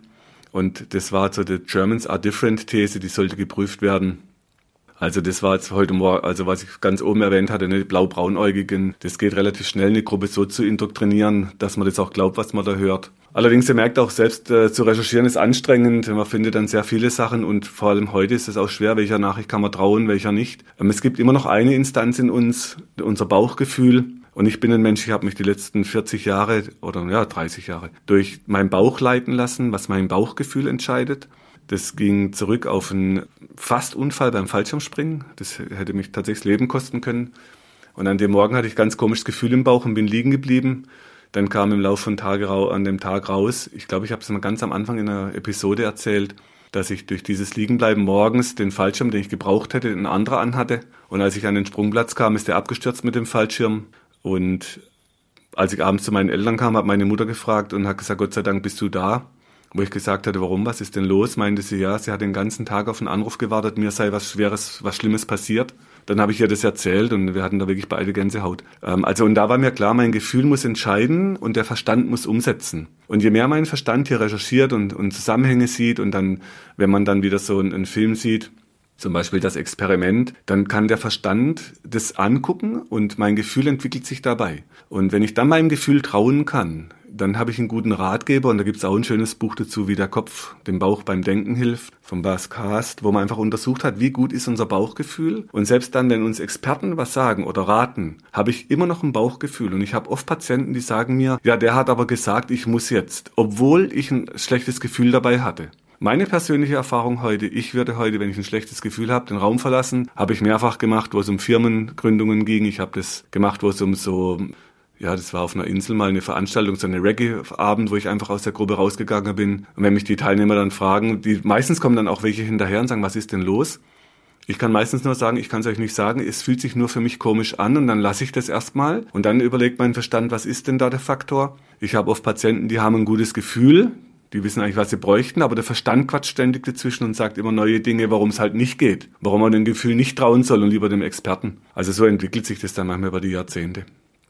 Und das war so die Germans are different These, die sollte geprüft werden. Also das war jetzt heute Morgen, also was ich ganz oben erwähnt hatte, ne, blau-braunäugigen. Das geht relativ schnell, eine Gruppe so zu indoktrinieren, dass man das auch glaubt, was man da hört. Allerdings, ihr merkt auch, selbst äh, zu recherchieren ist anstrengend. Man findet dann sehr viele Sachen und vor allem heute ist es auch schwer, welcher Nachricht kann man trauen, welcher nicht. Ähm, es gibt immer noch eine Instanz in uns, unser Bauchgefühl. Und ich bin ein Mensch, ich habe mich die letzten 40 Jahre oder ja 30 Jahre durch meinen Bauch leiten lassen, was mein Bauchgefühl entscheidet. Das ging zurück auf einen Fastunfall beim Fallschirmspringen. Das hätte mich tatsächlich das Leben kosten können. Und an dem Morgen hatte ich ganz komisches Gefühl im Bauch und bin liegen geblieben. Dann kam im Laufe von Tage an dem Tag raus, ich glaube, ich habe es mal ganz am Anfang in einer Episode erzählt, dass ich durch dieses Liegenbleiben morgens den Fallschirm, den ich gebraucht hätte, ein anderer anhatte. Und als ich an den Sprungplatz kam, ist der abgestürzt mit dem Fallschirm. Und als ich abends zu meinen Eltern kam, hat meine Mutter gefragt und hat gesagt, Gott sei Dank bist du da wo ich gesagt hatte, warum, was ist denn los, meinte sie, ja, sie hat den ganzen Tag auf einen Anruf gewartet, mir sei was Schweres, was Schlimmes passiert. Dann habe ich ihr das erzählt und wir hatten da wirklich beide Gänsehaut. Ähm, also und da war mir klar, mein Gefühl muss entscheiden und der Verstand muss umsetzen. Und je mehr mein Verstand hier recherchiert und, und Zusammenhänge sieht und dann, wenn man dann wieder so einen, einen Film sieht, zum Beispiel das Experiment, dann kann der Verstand das angucken und mein Gefühl entwickelt sich dabei. Und wenn ich dann meinem Gefühl trauen kann, dann habe ich einen guten Ratgeber und da gibt es auch ein schönes Buch dazu, wie der Kopf dem Bauch beim Denken hilft, vom Bas Cast, wo man einfach untersucht hat, wie gut ist unser Bauchgefühl. Und selbst dann, wenn uns Experten was sagen oder raten, habe ich immer noch ein Bauchgefühl. Und ich habe oft Patienten, die sagen mir, ja, der hat aber gesagt, ich muss jetzt, obwohl ich ein schlechtes Gefühl dabei hatte. Meine persönliche Erfahrung heute, ich würde heute, wenn ich ein schlechtes Gefühl habe, den Raum verlassen. Habe ich mehrfach gemacht, wo es um Firmengründungen ging. Ich habe das gemacht, wo es um so ja, das war auf einer Insel mal eine Veranstaltung, so eine Reggae-Abend, wo ich einfach aus der Gruppe rausgegangen bin. Und wenn mich die Teilnehmer dann fragen, die meistens kommen dann auch welche hinterher und sagen, was ist denn los? Ich kann meistens nur sagen, ich kann es euch nicht sagen, es fühlt sich nur für mich komisch an und dann lasse ich das erstmal und dann überlegt mein Verstand, was ist denn da der Faktor? Ich habe oft Patienten, die haben ein gutes Gefühl, die wissen eigentlich, was sie bräuchten, aber der Verstand quatscht ständig dazwischen und sagt immer neue Dinge, warum es halt nicht geht, warum man dem Gefühl nicht trauen soll und lieber dem Experten. Also so entwickelt sich das dann manchmal über die Jahrzehnte.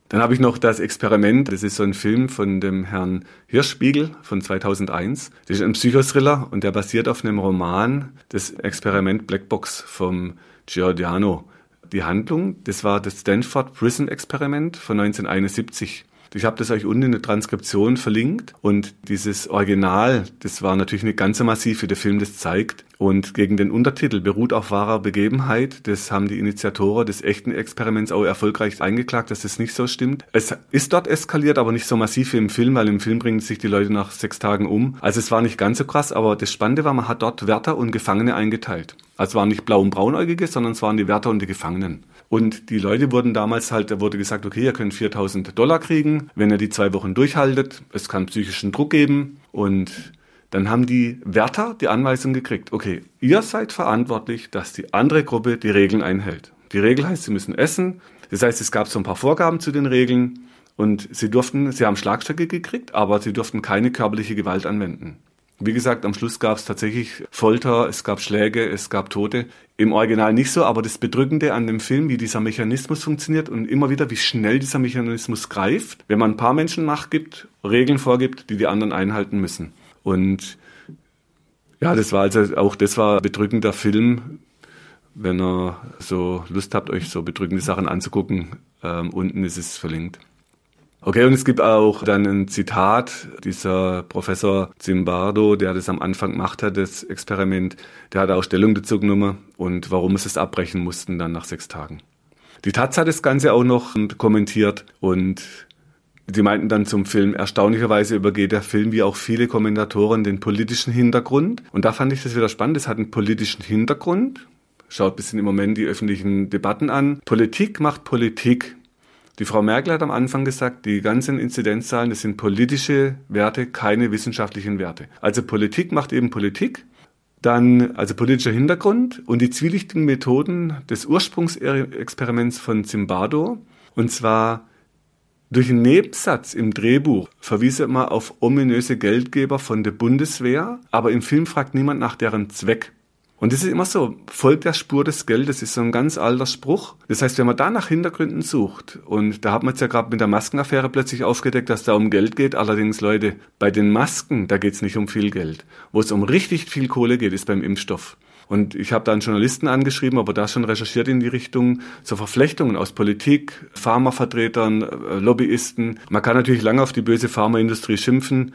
Dann habe ich noch das Experiment. Das ist so ein Film von dem Herrn Hirschspiegel von 2001. Das ist ein Psychothriller und der basiert auf einem Roman, das Experiment Blackbox vom Giordano. Die Handlung, das war das Stanford Prison Experiment von 1971. Ich habe das euch unten in der Transkription verlinkt und dieses Original, das war natürlich eine ganze Massive, der Film das zeigt. Und gegen den Untertitel beruht auf wahrer Begebenheit. Das haben die Initiatoren des echten Experiments auch erfolgreich eingeklagt, dass das nicht so stimmt. Es ist dort eskaliert, aber nicht so massiv wie im Film, weil im Film bringen sich die Leute nach sechs Tagen um. Also es war nicht ganz so krass, aber das Spannende war, man hat dort Wärter und Gefangene eingeteilt. Also es waren nicht blau und braunäugige, sondern es waren die Wärter und die Gefangenen. Und die Leute wurden damals halt, da wurde gesagt, okay, ihr könnt 4000 Dollar kriegen, wenn ihr die zwei Wochen durchhaltet. Es kann psychischen Druck geben. Und dann haben die Wärter die Anweisung gekriegt, okay, ihr seid verantwortlich, dass die andere Gruppe die Regeln einhält. Die Regel heißt, sie müssen essen. Das heißt, es gab so ein paar Vorgaben zu den Regeln. Und sie durften, sie haben Schlagstöcke gekriegt, aber sie durften keine körperliche Gewalt anwenden. Wie gesagt, am Schluss gab es tatsächlich Folter, es gab Schläge, es gab Tote. Im Original nicht so, aber das Bedrückende an dem Film, wie dieser Mechanismus funktioniert und immer wieder, wie schnell dieser Mechanismus greift, wenn man ein paar Menschen Macht gibt, Regeln vorgibt, die die anderen einhalten müssen. Und ja, das war also auch, das war ein bedrückender Film. Wenn ihr so Lust habt, euch so bedrückende Sachen anzugucken, ähm, unten ist es verlinkt. Okay, und es gibt auch dann ein Zitat, dieser Professor Zimbardo, der das am Anfang gemacht hat, das Experiment, der hat auch Stellung dazu genommen und warum sie es abbrechen mussten dann nach sechs Tagen. Die Taz hat das Ganze auch noch kommentiert und die meinten dann zum Film, erstaunlicherweise übergeht der Film wie auch viele Kommentatoren den politischen Hintergrund. Und da fand ich das wieder spannend, es hat einen politischen Hintergrund. Schaut bisschen im Moment die öffentlichen Debatten an. Politik macht Politik. Die Frau Merkel hat am Anfang gesagt, die ganzen Inzidenzzahlen, das sind politische Werte, keine wissenschaftlichen Werte. Also Politik macht eben Politik. Dann also politischer Hintergrund und die zwielichtigen Methoden des Ursprungsexperiments von Zimbardo. Und zwar durch einen Nebensatz im Drehbuch verwies er immer auf ominöse Geldgeber von der Bundeswehr, aber im Film fragt niemand nach deren Zweck. Und das ist immer so, folgt der Spur des Geldes, ist so ein ganz alter Spruch. Das heißt, wenn man da nach Hintergründen sucht, und da hat man jetzt ja gerade mit der Maskenaffäre plötzlich aufgedeckt, dass da um Geld geht. Allerdings, Leute, bei den Masken, da geht es nicht um viel Geld. Wo es um richtig viel Kohle geht, ist beim Impfstoff. Und ich habe da einen Journalisten angeschrieben, aber da schon recherchiert in die Richtung zur Verflechtungen aus Politik, Pharmavertretern, äh, Lobbyisten. Man kann natürlich lange auf die böse Pharmaindustrie schimpfen.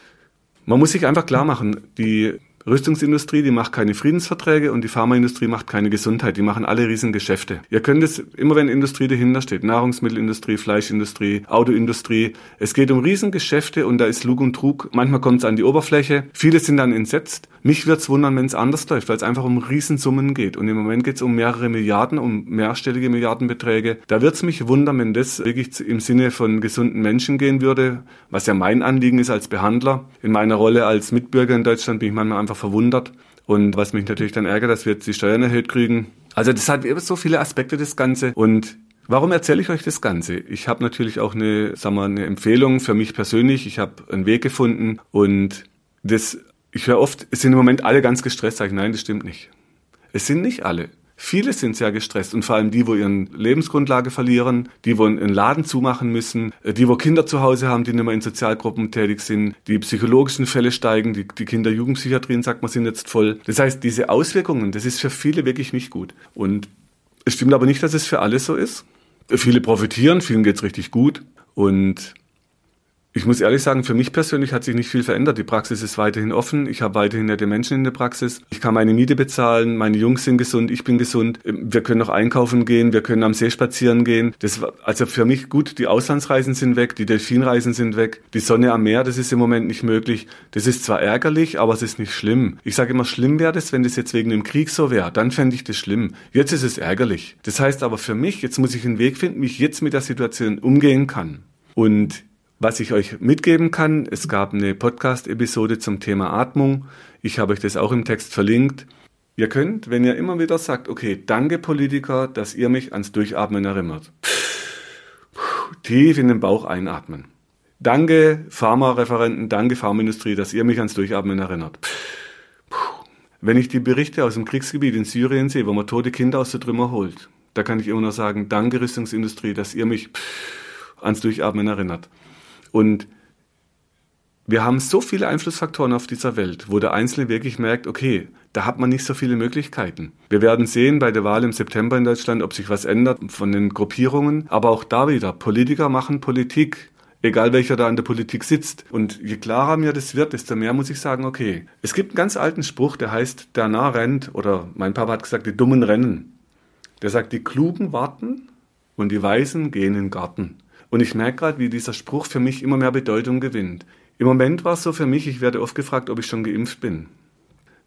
Man muss sich einfach klar machen, die Rüstungsindustrie, die macht keine Friedensverträge und die Pharmaindustrie macht keine Gesundheit. Die machen alle Riesengeschäfte. Ihr könnt es, immer wenn Industrie dahinter steht, Nahrungsmittelindustrie, Fleischindustrie, Autoindustrie, es geht um Riesengeschäfte und da ist Lug und Trug. Manchmal kommt es an die Oberfläche. Viele sind dann entsetzt. Mich wird's wundern, wenn es anders läuft, weil es einfach um Riesensummen geht. Und im Moment geht es um mehrere Milliarden, um mehrstellige Milliardenbeträge. Da wird's mich wundern, wenn das wirklich im Sinne von gesunden Menschen gehen würde, was ja mein Anliegen ist als Behandler. In meiner Rolle als Mitbürger in Deutschland bin ich manchmal einfach einfach verwundert. Und was mich natürlich dann ärgert, dass wir jetzt die Steuern erhöht kriegen. Also das hat so viele Aspekte, das Ganze. Und Warum erzähle ich euch das Ganze? Ich habe natürlich auch eine, sagen wir, eine Empfehlung für mich persönlich. Ich habe einen Weg gefunden und das, ich höre oft, es sind im Moment alle ganz gestresst. Sag ich, nein, das stimmt nicht. Es sind nicht alle. Viele sind sehr gestresst und vor allem die, wo ihren Lebensgrundlage verlieren, die, wo einen Laden zumachen müssen, äh, die, wo Kinder zu Hause haben, die nicht mehr in Sozialgruppen tätig sind, die psychologischen Fälle steigen, die, die Kinder-Jugendpsychiatrien, sagt man, sind jetzt voll. Das heißt, diese Auswirkungen, das ist für viele wirklich nicht gut. Und es stimmt aber nicht, dass es für alle so ist. Viele profitieren, vielen geht's richtig gut und ich muss ehrlich sagen, für mich persönlich hat sich nicht viel verändert. Die Praxis ist weiterhin offen. Ich habe weiterhin nette Menschen in der Praxis. Ich kann meine Miete bezahlen. Meine Jungs sind gesund. Ich bin gesund. Wir können noch einkaufen gehen. Wir können am See spazieren gehen. Das war, also für mich gut. Die Auslandsreisen sind weg. Die Delfinreisen sind weg. Die Sonne am Meer, das ist im Moment nicht möglich. Das ist zwar ärgerlich, aber es ist nicht schlimm. Ich sage immer, schlimm wäre das, wenn das jetzt wegen dem Krieg so wäre. Dann fände ich das schlimm. Jetzt ist es ärgerlich. Das heißt aber für mich, jetzt muss ich einen Weg finden, wie ich jetzt mit der Situation umgehen kann. Und was ich euch mitgeben kann, es gab eine Podcast-Episode zum Thema Atmung. Ich habe euch das auch im Text verlinkt. Ihr könnt, wenn ihr immer wieder sagt, okay, danke Politiker, dass ihr mich ans Durchatmen erinnert. Tief in den Bauch einatmen. Danke Pharmareferenten, danke Pharmaindustrie, dass ihr mich ans Durchatmen erinnert. Wenn ich die Berichte aus dem Kriegsgebiet in Syrien sehe, wo man tote Kinder aus der Trümmer holt, da kann ich immer nur sagen, danke Rüstungsindustrie, dass ihr mich ans Durchatmen erinnert. Und wir haben so viele Einflussfaktoren auf dieser Welt, wo der Einzelne wirklich merkt, okay, da hat man nicht so viele Möglichkeiten. Wir werden sehen bei der Wahl im September in Deutschland, ob sich was ändert von den Gruppierungen. Aber auch da wieder, Politiker machen Politik. Egal welcher da in der Politik sitzt. Und je klarer mir das wird, desto mehr muss ich sagen, okay. Es gibt einen ganz alten Spruch, der heißt, der nah rennt, oder mein Papa hat gesagt, die Dummen rennen. Der sagt, die Klugen warten und die Weisen gehen in den Garten. Und ich merke gerade, wie dieser Spruch für mich immer mehr Bedeutung gewinnt. Im Moment war es so für mich, ich werde oft gefragt, ob ich schon geimpft bin.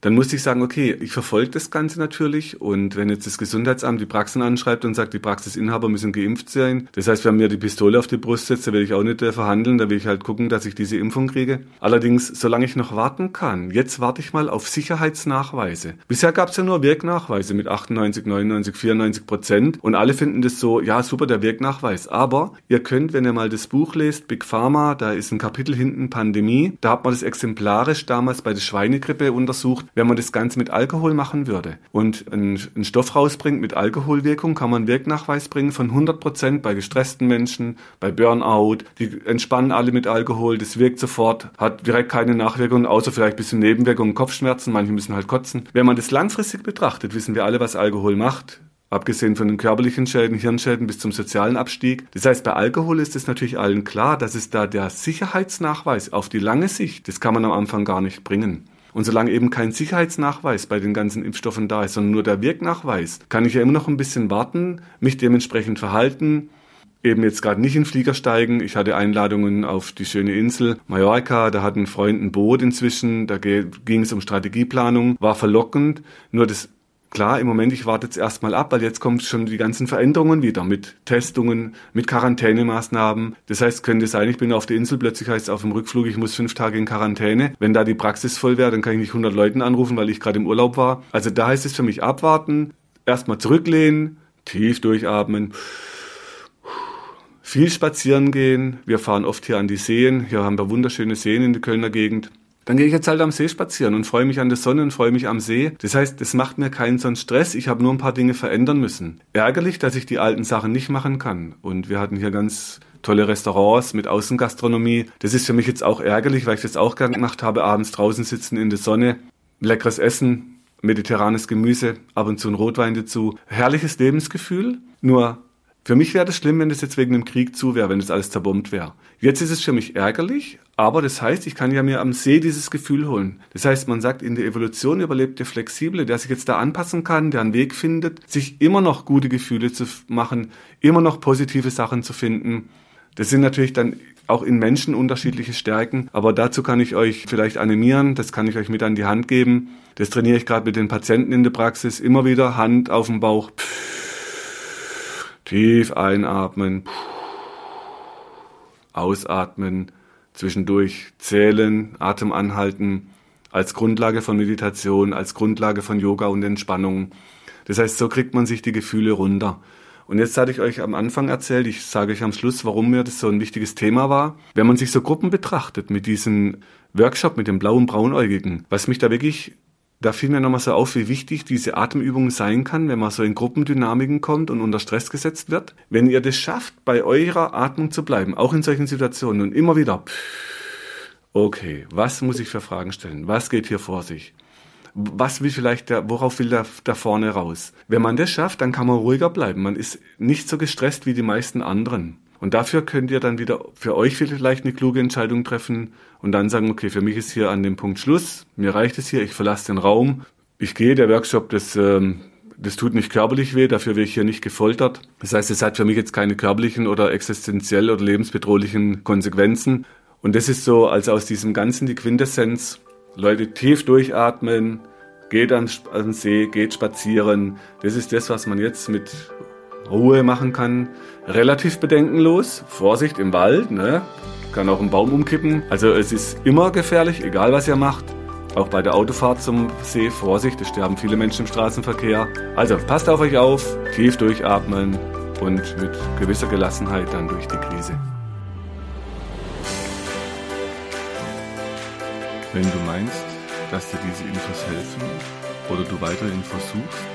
Dann musste ich sagen, okay, ich verfolge das Ganze natürlich und wenn jetzt das Gesundheitsamt die Praxen anschreibt und sagt, die Praxisinhaber müssen geimpft sein, das heißt, wenn mir die Pistole auf die Brust setzt, da will ich auch nicht verhandeln, da will ich halt gucken, dass ich diese Impfung kriege. Allerdings, solange ich noch warten kann, jetzt warte ich mal auf Sicherheitsnachweise. Bisher gab es ja nur Wirknachweise mit 98, 99, 94 Prozent und alle finden das so, ja super, der Wirknachweis. Aber ihr könnt, wenn ihr mal das Buch lest, Big Pharma, da ist ein Kapitel hinten Pandemie, da hat man das exemplarisch damals bei der Schweinegrippe untersucht, wenn man das Ganze mit Alkohol machen würde und einen, Stoff rausbringt mit Alkoholwirkung, kann man Wirknachweis bringen von 100 Prozent bei gestressten Menschen, bei Burnout, die entspannen alle mit Alkohol, das wirkt sofort, hat direkt keine Nachwirkungen, außer vielleicht ein bisschen Nebenwirkungen, Kopfschmerzen, manche müssen halt kotzen. Wenn man das langfristig betrachtet, wissen wir alle, was Alkohol macht. Abgesehen von den körperlichen Schäden, Hirnschäden bis zum sozialen Abstieg. Das heißt, bei Alkohol ist es natürlich allen klar, dass es da der Sicherheitsnachweis auf die lange Sicht, das kann man am Anfang gar nicht bringen. Und solange eben kein Sicherheitsnachweis bei den ganzen Impfstoffen da ist, sondern nur der Wirknachweis, kann ich ja immer noch ein bisschen warten, mich dementsprechend verhalten, eben jetzt gerade nicht in Flieger steigen. Ich hatte Einladungen auf die schöne Insel Mallorca, da hat ein Freund ein Boot inzwischen, da ging es um Strategieplanung, war verlockend. Nur das Klar, im Moment, ich warte jetzt erstmal ab, weil jetzt kommen schon die ganzen Veränderungen wieder mit Testungen, mit Quarantänemaßnahmen. Das heißt, könnte sein, ich bin auf der Insel, plötzlich heißt es auf dem Rückflug, ich muss fünf Tage in Quarantäne. Wenn da die Praxis voll wäre, dann kann ich nicht 100 Leuten anrufen, weil ich gerade im Urlaub war. Also da heißt es für mich abwarten, erstmal zurücklehnen, tief durchatmen, viel spazieren gehen. Wir fahren oft hier an die Seen. Hier haben wir wunderschöne Seen in der Kölner Gegend. Dann gehe ich jetzt halt am See spazieren und freue mich an der Sonne und freue mich am See. Das heißt, es macht mir keinen so einen Stress. Ich habe nur ein paar Dinge verändern müssen. Ärgerlich, dass ich die alten Sachen nicht machen kann. Und wir hatten hier ganz tolle Restaurants mit Außengastronomie. Das ist für mich jetzt auch ärgerlich, weil ich das auch gern gemacht habe, abends draußen sitzen in der Sonne, leckeres Essen, mediterranes Gemüse, ab und zu ein Rotwein dazu. Herrliches Lebensgefühl. Nur für mich wäre das schlimm, wenn das jetzt wegen dem Krieg zu wäre, wenn das alles zerbombt wäre. Jetzt ist es für mich ärgerlich, aber das heißt, ich kann ja mir am See dieses Gefühl holen. Das heißt, man sagt, in der Evolution überlebt der Flexible, der sich jetzt da anpassen kann, der einen Weg findet, sich immer noch gute Gefühle zu machen, immer noch positive Sachen zu finden. Das sind natürlich dann auch in Menschen unterschiedliche Stärken, aber dazu kann ich euch vielleicht animieren, das kann ich euch mit an die Hand geben. Das trainiere ich gerade mit den Patienten in der Praxis, immer wieder Hand auf dem Bauch. Pff Tief einatmen, ausatmen, zwischendurch zählen, Atem anhalten, als Grundlage von Meditation, als Grundlage von Yoga und Entspannung. Das heißt, so kriegt man sich die Gefühle runter. Und jetzt hatte ich euch am Anfang erzählt, ich sage euch am Schluss, warum mir das so ein wichtiges Thema war. Wenn man sich so Gruppen betrachtet mit diesem Workshop mit dem blauen Braunäugigen, was mich da wirklich da fiel mir nochmal so auf, wie wichtig diese Atemübung sein kann, wenn man so in Gruppendynamiken kommt und unter Stress gesetzt wird. Wenn ihr das schafft, bei eurer Atmung zu bleiben, auch in solchen Situationen und immer wieder, okay, was muss ich für Fragen stellen? Was geht hier vor sich? Was will vielleicht der, worauf will der da vorne raus? Wenn man das schafft, dann kann man ruhiger bleiben. Man ist nicht so gestresst wie die meisten anderen. Und dafür könnt ihr dann wieder für euch vielleicht eine kluge Entscheidung treffen und dann sagen, okay, für mich ist hier an dem Punkt Schluss, mir reicht es hier, ich verlasse den Raum, ich gehe, der Workshop, das, ähm, das tut nicht körperlich weh, dafür werde ich hier nicht gefoltert. Das heißt, es hat für mich jetzt keine körperlichen oder existenziell oder lebensbedrohlichen Konsequenzen. Und das ist so, also aus diesem Ganzen die Quintessenz, Leute tief durchatmen, geht ans, ans See, geht spazieren. Das ist das, was man jetzt mit Ruhe machen kann. Relativ bedenkenlos. Vorsicht im Wald, ne? Kann auch ein Baum umkippen. Also es ist immer gefährlich, egal was ihr macht. Auch bei der Autofahrt zum See, Vorsicht, es sterben viele Menschen im Straßenverkehr. Also passt auf euch auf, tief durchatmen und mit gewisser Gelassenheit dann durch die Krise. Wenn du meinst, dass dir diese Infos helfen oder du weitere Infos suchst,